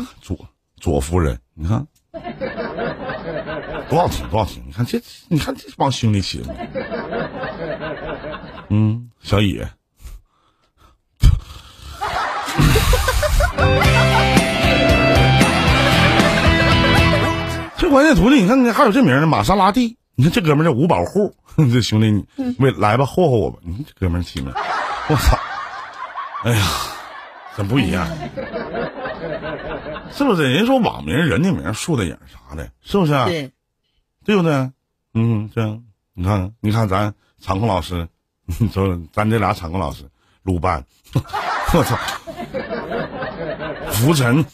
左左夫人，你看多好听，多好听！你看这，你看这帮兄弟起的，嗯，小野，这关键徒弟，你看你还有这名儿呢，玛莎拉蒂。你看这哥们儿叫五保户，这兄弟你为来吧，霍霍我吧。你看这哥们儿起名，我操！哎呀，真不一样。是不是？人家说网名、人家名、树的影啥的，是不是、啊？对，对不对？嗯，这样，你看，你看咱场控老师，你 说咱这俩场控老师，鲁班，我操，浮尘，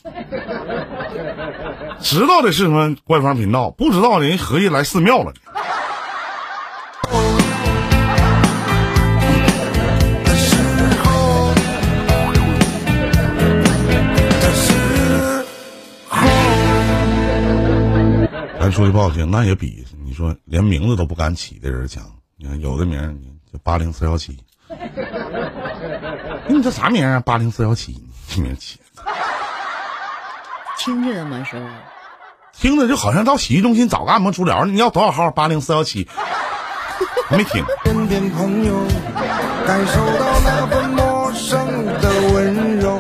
知道的是什么官方频道，不知道的人合计来寺庙了。咱说句不好听，那也比你说连名字都不敢起的人强。你看有的名，你八零四幺七，你这啥名儿啊？八零四幺七，这名儿起，听着呢吗？是？听着就好像到洗浴中心找个按摩足疗，你要多少号？八零四幺七，没听。身边朋友，感受到那份陌生的温柔。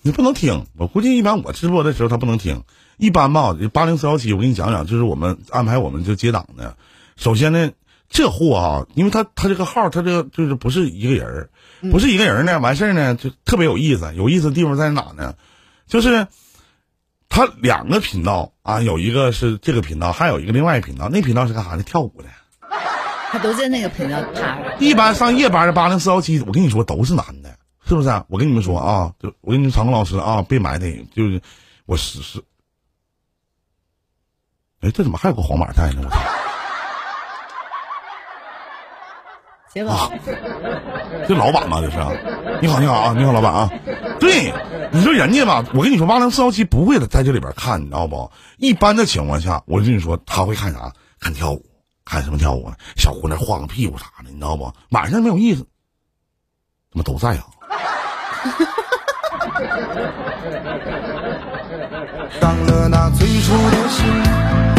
你不能听，我估计一般我直播的时候他不能听。一般吧，八零四幺七，我给你讲讲，就是我们安排我们就接档的。首先呢，这货啊，因为他他这个号，他这个就是不是一个人儿，不是一个人儿呢，完事儿呢就特别有意思。有意思的地方在哪呢？就是他两个频道啊，有一个是这个频道，还有一个另外一个频道，那频道是干啥的？跳舞的。他都在那个频道踏着。一般上夜班的八零四幺七，我跟你说都是男的，是不是、啊？我跟你们说啊，就我跟你们常工老师啊，别埋汰，就是我是是，哎，这怎么还有个黄马在呢？我操！结果这老板吗？这是？你好，你好啊，你好，老板啊。对，你说人家吧，我跟你说，八零四幺七不会在这里边看，你知道不？一般的情况下，我跟你说，他会看啥？看跳舞，看什么跳舞啊？小姑娘晃个屁股啥的，你知道不？晚上没有意思，他妈都在啊。伤了那最初的心。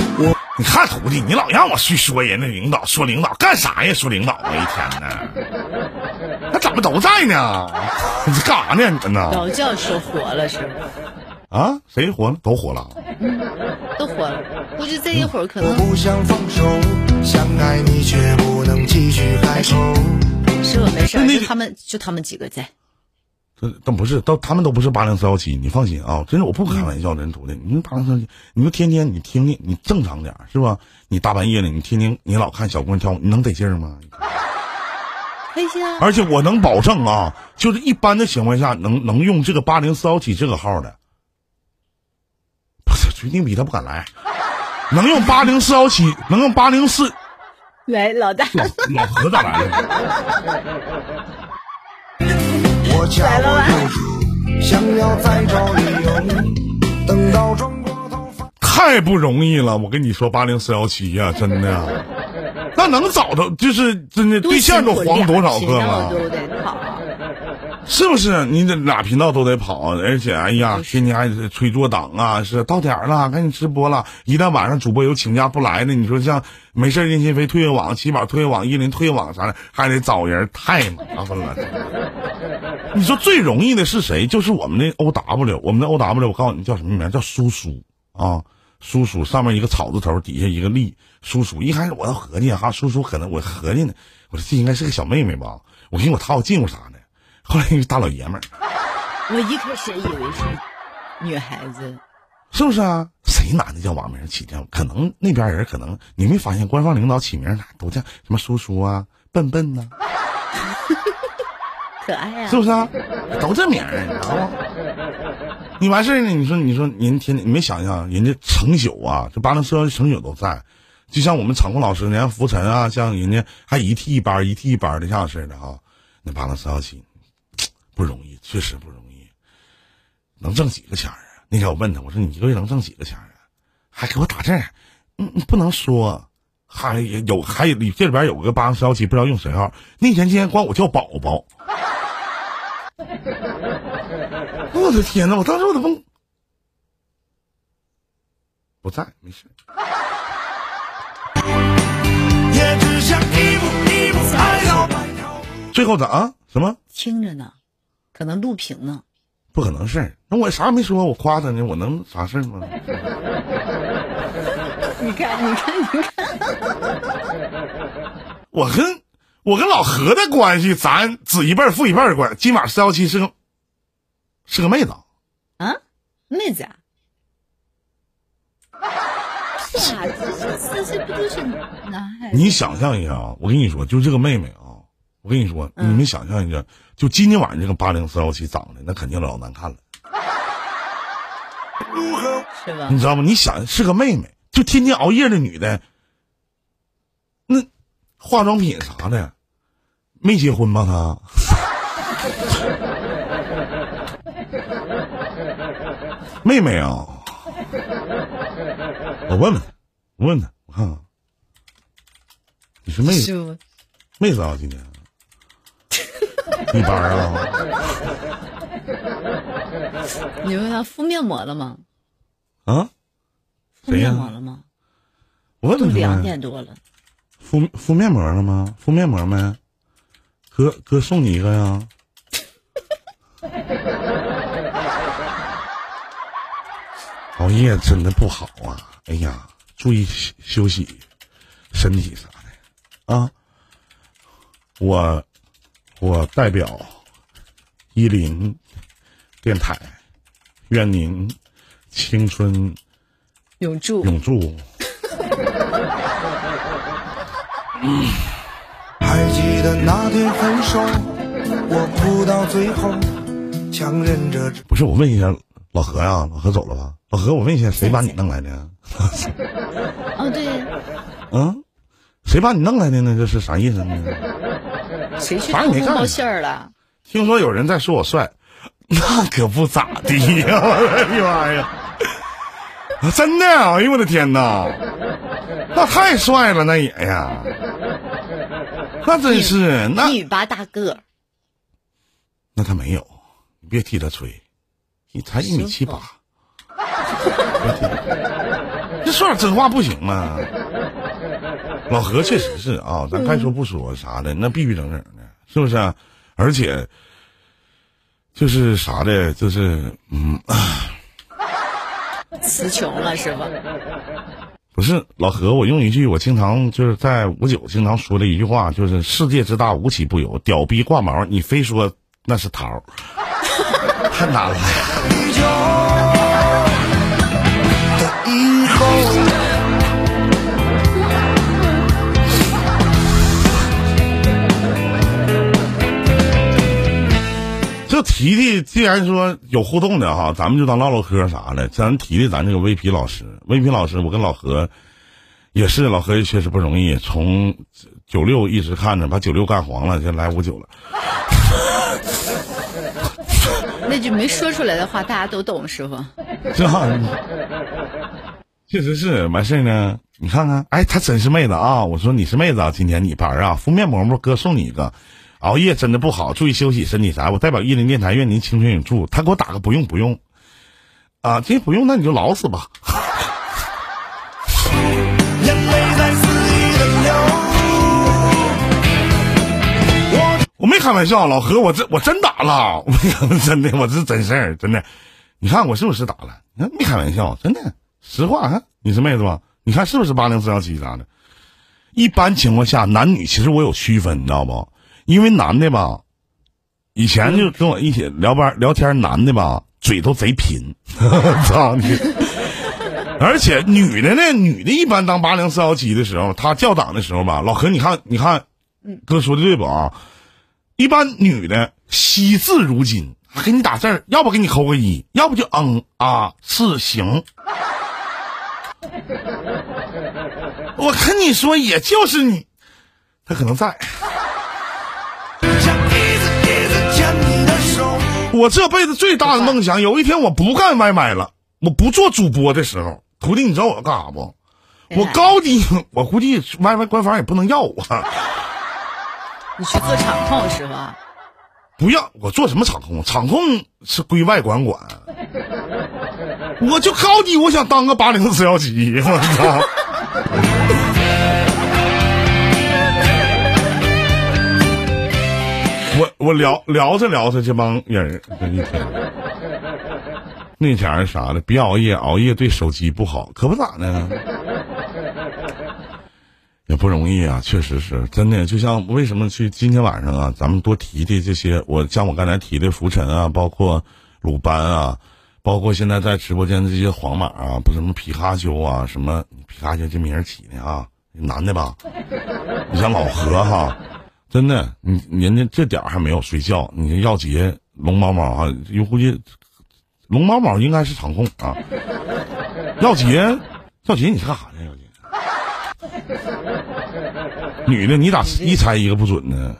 你看徒弟，你老让我去说人家领导，说领导干啥呀？说领导啊，一天呢，那怎么都在呢？你这干啥呢？你们呢？老叫说活了是不是？啊？谁活了？都活了。都活了，估计这一会儿可能我不想放手，想爱你却不能继续开口。是我？没事就他们就他们几个在。这但不是，都他们都不是八零四幺七，你放心啊，真是我不开玩笑，真徒弟，你说八零四幺七，你说天天你听听，你正常点是吧？你大半夜的，你天天你老看小姑娘跳舞，你能得劲儿吗？开心啊！而且我能保证啊，就是一般的情况下，能能用这个八零四幺七这个号的，不是绝对比他不敢来，能用八零四幺七，能用八零四，来，老大，老老何咋来了？我假我救赎，想要再找理由，等到。太不容易了，我跟你说，八零四幺七呀，真的，那能找到就是真的对象都黄多少个了。是不是？你这俩频道都得跑，而且哎呀，天天还得催做档啊，是到点儿了，赶紧直播了。一旦晚上主播有请假不来的，你说像没事儿任心飞退网、起宝退网、依林退网啥的，还得找人，太麻烦了。你说最容易的是谁？就是我们的 O W，我们的 O W，我告诉你叫什么名？叫叔叔啊，叔叔上面一个草字头，底下一个立，叔叔。一开始我要合计哈，叔叔可能我合计呢，我说这应该是个小妹妹吧。我寻思我套近乎啥的，后来一个大老爷们儿，我一开始也以为是女孩子，是不是啊？谁男的叫网名起的？可能那边人可能你没发现，官方领导起名哪都叫什么叔叔啊、笨笨呐、可爱啊是！不是啊？都这名儿，你知道吗？你完事儿呢？你说，你说，人天天你没想想，人家成宿啊，这八零四幺成宿都在，就像我们场控老师，你看浮尘啊，像人家还一替一班，一替一班的这样似的啊。那八零四幺七不容易，确实不容易，能挣几个钱儿啊？那天我问他，我说你一个月能挣几个钱儿啊？还给我打字儿，嗯，嗯不能说。还有还有，这里边有个八零四幺七，不知道用谁号。那天竟然管我叫宝宝，我的天呐！我当时我都懵，不在，没事。也只想一步一步爱到白头。最后咋啊？什么？听着呢，可能录屏呢。不可能事儿。那我啥也没说，我夸他呢，我能啥事儿吗？你看，你看，你看，我跟我跟老何的关系，咱子一辈儿父一辈儿的关系。今晚四幺七是个是个妹子，啊，妹子啊。是啊，这这不都是男孩子？你想象一下啊！我跟你说，就这个妹妹啊，我跟你说，你们想象一下，就今天晚上这个八零四幺七长得那肯定老难看了。是吧你？知道吗？你想是个妹妹，就天天熬夜的女的，那化妆品啥的，没结婚吧？她 妹妹啊，我问问她，我问她，我看看，你是妹子？妹子啊？今天一般啊？你问他敷面膜了吗？啊？敷谁呀面膜了吗？我问她呢都两点多了，敷敷面膜了吗？敷面膜没？哥哥送你一个呀。熬夜真的不好啊！哎呀，注意休休息，身体啥的啊。我我代表伊林电台，愿您青春永驻。永驻。还记得那天分手，我哭到最后，强忍着。不是，我问一下老何呀、老何走了吧？老何，我问一下，谁把你弄来的？哦，对，嗯，谁把你弄来的呢？这是啥意思呢？谁去反正没干偷工报信儿了？听说有人在说我帅，那可不咋地呀！我的妈呀！啊真的，哎呦我的天哪，那太帅了，那也呀，那真是那一米八大个儿，那他没有，你别替他吹，你才一米七八，这说点真话不行吗？老何确实是啊，咱该说不说啥的，那必须整整的，是不是、啊？而且就是啥的，就是嗯，词穷了是吧？不是老何，我用一句我经常就是在五九经常说的一句话，就是世界之大无奇不有，屌逼挂毛，你非说那是桃儿，太难了。提提，既然说有互动的哈，咱们就当唠唠嗑啥的。咱提提咱这个 VP 老师，VP 老师，我跟老何也是，老何也确实不容易，从九六一直看着，把九六干黄了，现在来五九了。那句没说出来的话，大家都懂，师傅。是吧？确实是，完事儿呢，你看看，哎，他真是妹子啊！我说你是妹子啊，今天你班啊，敷面膜膜，哥送你一个。熬夜真的不好，注意休息，身体啥？我代表伊林电台，愿您青春永驻。他给我打个不用不用，啊，这不用，那你就老死吧。眼泪在肆意的流。我没开玩笑，老何，我真我真打了，我真的，我是真事儿，真的。你看我是不是打了？你看没开玩笑，真的，实话，看你是妹子吧？你看是不是八零四幺七啥的？一般情况下，男女其实我有区分，你知道不？因为男的吧，以前就跟我一起聊班聊天，男的吧嘴都贼贫，操你！而且女的呢，女的一般当八零四幺七的时候，她叫档的时候吧，老何，你看，你看，哥说的对不啊？一般女的惜字如金，还给你打字儿，要不给你扣个一，要不就嗯啊是行。我跟你说，也就是你，他可能在。我这辈子最大的梦想，有一天我不干外卖了，我不做主播的时候，徒弟，你知道我要干啥不？我高低，我估计外卖官方也不能要我，你去做场控是吧？不要我做什么场控？场控是归外管管，我就高低，我想当个八零四幺七，我操！我我聊聊着聊着，这帮人儿这一天，那前儿啥的，别熬夜，熬夜对手机不好，可不咋的。也不容易啊，确实是真的。就像为什么去今天晚上啊，咱们多提提这些，我像我刚才提的浮尘啊，包括鲁班啊，包括现在在直播间的这些黄马啊，不什么皮卡丘啊，什么皮卡丘这名儿起的啊，男的吧？你像老何哈，真的，你人家这点儿还没有睡觉，你耀杰、龙猫猫啊，我估计龙猫猫应该是场控啊。耀杰，耀杰，你干啥的？耀杰？女的，你咋一猜一个不准呢？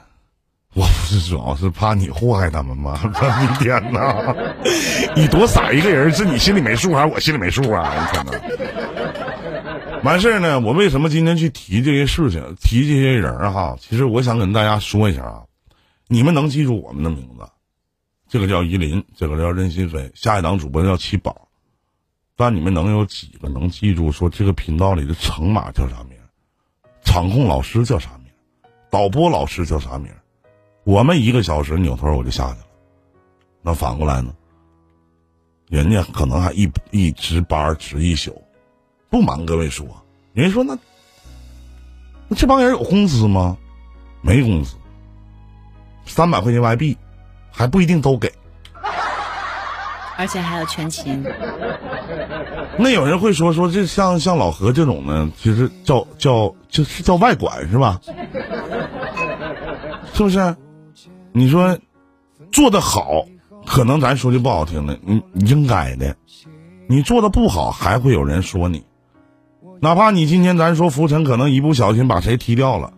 我不是主要是怕你祸害他们吗？我的天哪！你多傻一个人，是你心里没数还是我心里没数啊？我天哪！完事儿呢，我为什么今天去提这些事情，提这些人儿哈？其实我想跟大家说一下啊，你们能记住我们的名字，这个叫依林，这个叫任心飞，下一档主播叫七宝，但你们能有几个能记住说这个频道里的程马叫啥名？场控老师叫啥名？导播老师叫啥名？我们一个小时扭头我就下去了。那反过来呢？人家可能还一一值班值一宿。不瞒各位说，人家说那那这帮人有工资吗？没工资，三百块钱外币，还不一定都给。而且还有全勤。那有人会说说这像像老何这种呢，其实叫叫就是叫外管是吧？是不是？你说做的好，可能咱说句不好听的，你你应该的；你做的不好，还会有人说你。哪怕你今天咱说浮尘可能一不小心把谁踢掉了，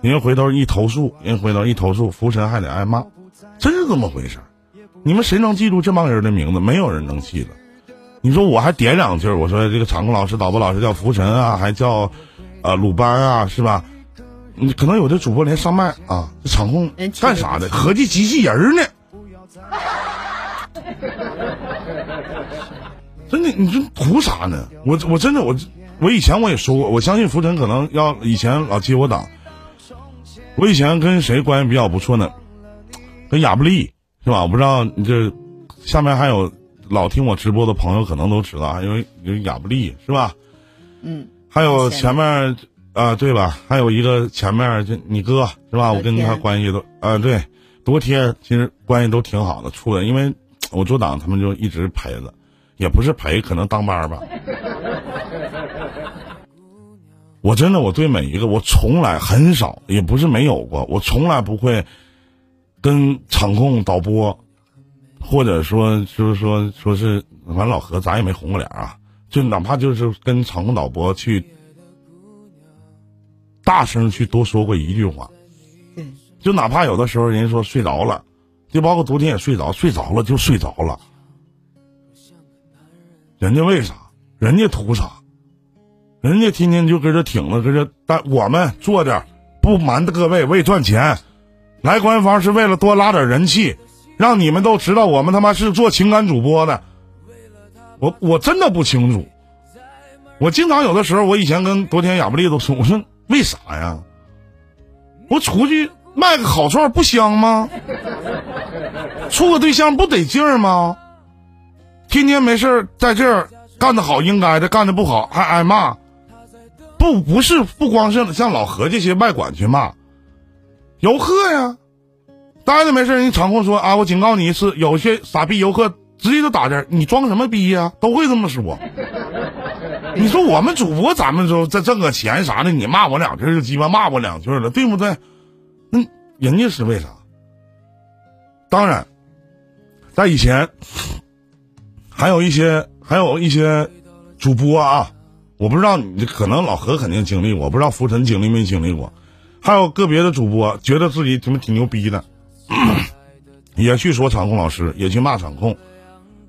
人家回头一投诉，人回头一投诉，浮尘还得挨骂，真是这么回事儿你们谁能记住这帮人的名字？没有人能记得。你说我还点两句儿，我说这个场控老师、导播老师叫浮尘啊，还叫呃鲁班啊，是吧？你可能有的主播连上麦啊，这场控干啥的？合计机器人呢？真的，你这图啥呢？我我真的我我以前我也说过，我相信浮尘可能要以前老接我档。我以前跟谁关系比较不错呢？跟亚布力是吧？我不知道你这下面还有老听我直播的朋友可能都知道，因为有亚布力是吧？嗯，还有前面啊、对吧？还有一个前面就你哥是吧？我跟他关系都啊、对，多贴其实关系都挺好的，处的，因为我做党他们就一直陪着，也不是陪，可能当班儿吧。我真的我对每一个我从来很少，也不是没有过，我从来不会跟场控导播，或者说就是说说是反正老何咱也没红过脸啊，就哪怕就是跟场控导播去大声去多说过一句话，对，就哪怕有的时候人家说睡着了，就包括昨天也睡着，睡着了就睡着了，人家为啥？人家图啥？人家天天就搁这挺着，搁这，但我们做点不瞒的各位，为赚钱，来官方是为了多拉点人气，让你们都知道我们他妈是做情感主播的。我我真的不清楚，我经常有的时候，我以前跟昨天亚布力都说，我说为啥呀？我出去卖个烤串不香吗？处个对象不得劲儿吗？天天没事在这儿干的好应该的，干的不好还挨骂。不不是不光是像老何这些外管去骂，游客呀，待着没事，人场控说啊，我警告你一次，有些傻逼游客直接就打这，你装什么逼呀？都会这么说。你说我们主播，咱们说再挣个钱啥的，你骂我两句就鸡巴骂我两句了，对不对？那人家是为啥？当然，在以前，还有一些还有一些主播啊，我不知道你可能老何肯定经历过，我不知道浮尘经历没经历过。还有个别的主播觉得自己怎么挺牛逼的，也去说场控老师，也去骂场控，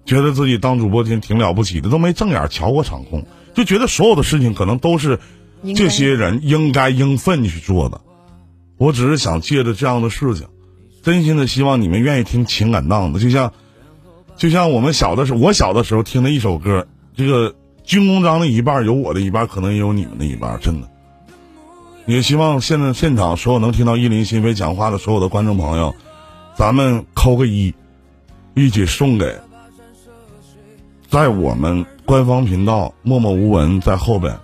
觉得自己当主播挺挺了不起的，都没正眼瞧过场控，就觉得所有的事情可能都是这些人应该应分去做的。我只是想借着这样的事情，真心的希望你们愿意听情感档的，就像就像我们小的时候，我小的时候听的一首歌，这个军功章的一半有我的一半，可能也有你们的一半，真的。也希望现在现场所有能听到依林心扉讲话的所有的观众朋友，咱们扣个一，一起送给在我们官方频道默默无闻在后边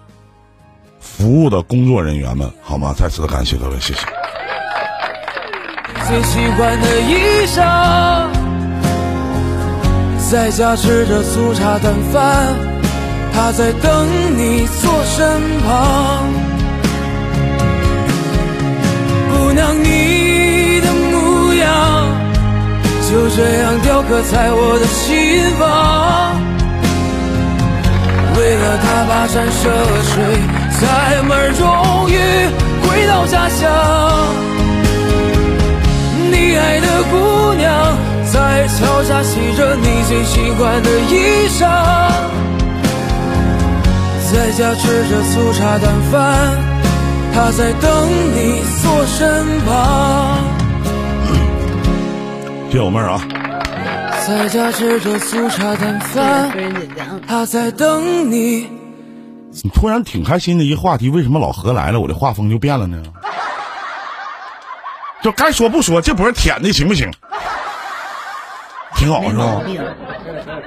服务的工作人员们，好吗？再次的感谢各位，谢谢。最喜欢的衣裳，在家吃着粗茶淡饭，他在等你坐身旁。姑娘，你的模样就这样雕刻在我的心房。为了他跋山涉水，才们终于回到家乡。你爱的姑娘在桥下洗着你最喜欢的衣裳，在家吃着粗茶淡饭，他在等你坐身旁。谢谢我妹儿啊，在家吃着粗茶淡饭，非常紧张。她在等你。你突然挺开心的一个话题，为什么老何来了，我的画风就变了呢？就该说不说，这不是舔的行不行？挺好是吧？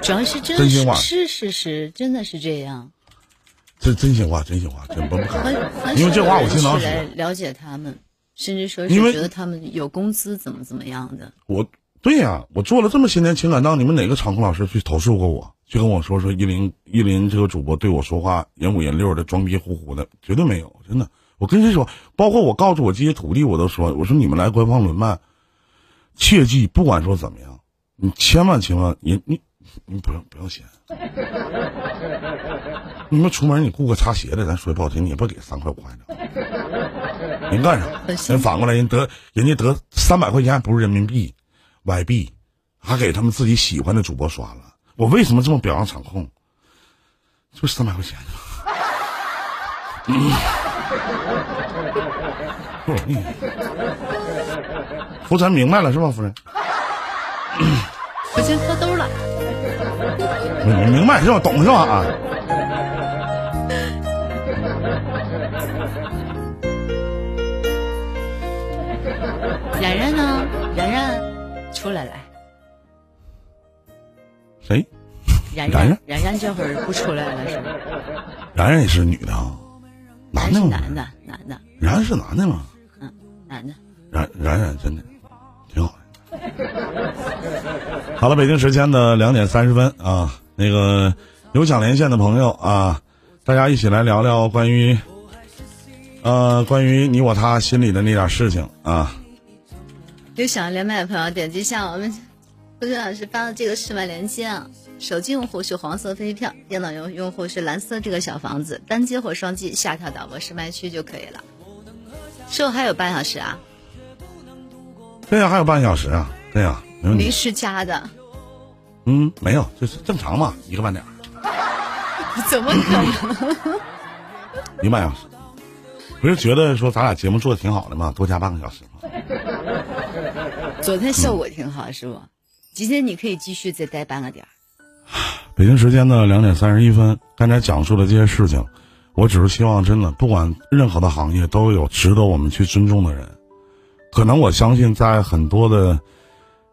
主要是真真心话是是事实，真的是这样。这真心话，真心话，真不因为这话我经常来说了解他们，甚至说觉得他们有工资怎么怎么样的。我对呀、我做了这么些年情感档，你们哪个场控老师去投诉过我？就跟我说说依林依林这个主播对我说话人五人六的，装逼呼呼的，绝对没有，真的。我跟谁说？包括我告诉我这些徒弟，我都说，我说你们来官方轮麦，切记不管说怎么样，你千万千万，你你你不用不用嫌。你们出门你雇个擦鞋的，咱说不好听，你也不给三块五块的，人干啥？人反过来人得人家得三百块钱，不是人民币，外币，还给他们自己喜欢的主播刷了。我为什么这么表扬场控？就是三百块钱不容易。浮尘明白了是吧？夫人，我先喝兜了，你明白是吧？懂是吧？啊，冉冉呢？然然出来来，谁？冉冉冉冉冉这会儿不出来了是吧？然然也是女的啊，男的吗？男的，男的，然然是男的吗？嗯，男的。然然然真的挺好的。好了，北京时间的两点三十分啊，那个有想连线的朋友啊，大家一起来聊聊关于呃关于你我他心里的那点事情啊。有想连麦的朋友，点击一下我们郭军老师发的这个室外连接啊。手机用户是黄色飞机票，电脑用用户是蓝色这个小房子，单击或双击下跳导播试麦区就可以了。是否还有半小时啊？对呀、还有半小时啊，对呀、没问题。临时加的，嗯，没有，就是正常嘛，一个半点儿，怎么可能？一个半小时。不是觉得说咱俩节目做的挺好的吗？多加半个小时吗？昨天效果挺好，是不？今天你可以继续再待半个点儿。北京时间的两点三十一分，刚才讲述的这些事情，我只是希望真的，不管任何的行业都有值得我们去尊重的人。可能我相信，在很多的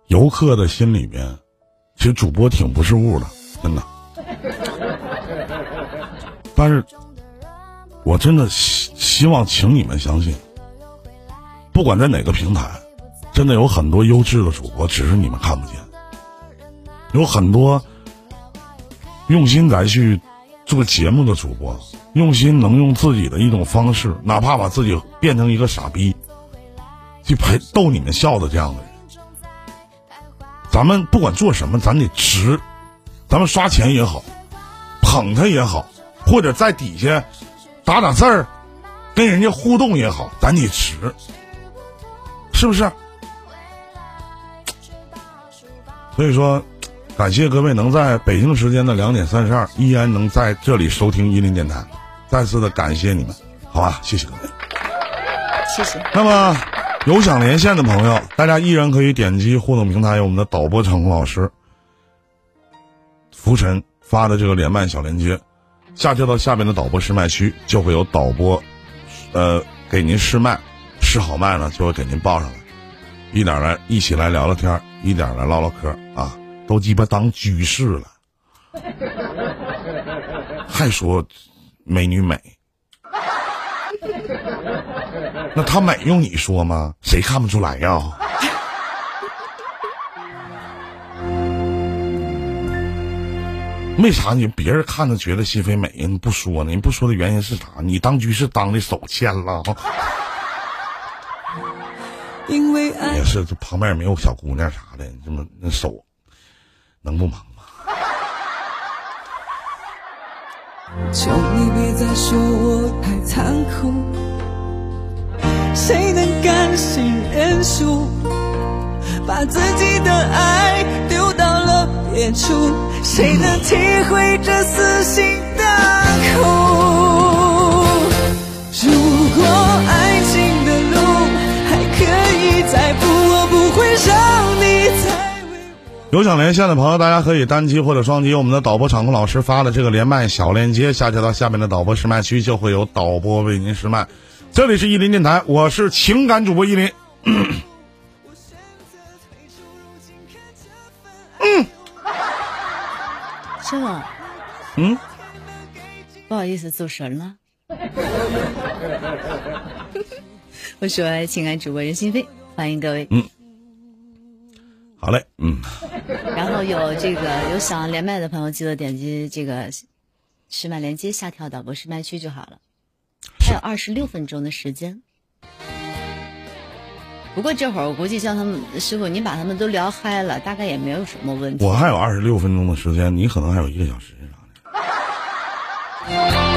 游客的心里边，其实主播挺不是物的，真的。但是，我真的希希望请你们相信，不管在哪个平台，真的有很多优质的主播，只是你们看不见。有很多用心在去做节目的主播，用心能用自己的一种方式，哪怕把自己变成一个傻逼，去陪逗你们笑的这样的人。咱们不管做什么，咱得值。咱们刷钱也好，捧他也好，或者在底下打打字儿，跟人家互动也好，咱得值，是不是？所以说，感谢各位能在北京时间的两点三十二依然能在这里收听伊林电台，再次的感谢你们，好吧？谢谢各位。谢谢。那么有想连线的朋友，大家依然可以点击互动平台有我们的导播场老师浮尘发的这个连麦小链接，下跳到下边的导播试麦区，就会有导播，呃，给您试麦，试好麦呢就会给您报上来，一点来一起来聊聊天儿，一点来唠唠嗑啊，都鸡巴当居士了，还说美女美。那她美用你说吗？谁看不出来呀？为啥你别人看着觉得心扉美呀？你不说呢？你不说的原因是啥？你当居士当的手欠了？因为爱也是，这旁边也没有小姑娘啥的，这么那手能不忙吗？求你别再说我太残酷，谁能甘心认输，把自己的爱丢别处，谁能体会这撕心的苦？如果爱情的路还可以再步，我不会让你再为我。有想连线的朋友，大家可以单击或者双击我们的导播场控老师发的这个连麦小链接，下接到下面的导播试麦区，就会有导播为您试麦。这里是伊林电台，我是情感主播伊林。嗯吗？嗯，不好意思，走神了。我说情感主播任心飞，欢迎各位。嗯好嘞，嗯，然后有这个有想连麦的朋友，记得点击这个试麦连接，下跳导播试麦区就好了。还有二十六分钟的时间。不过这会儿我估计像他们师傅，你把他们都聊嗨了，大概也没有什么问题。我还有二十六分钟的时间，你可能还有一个小时啥的。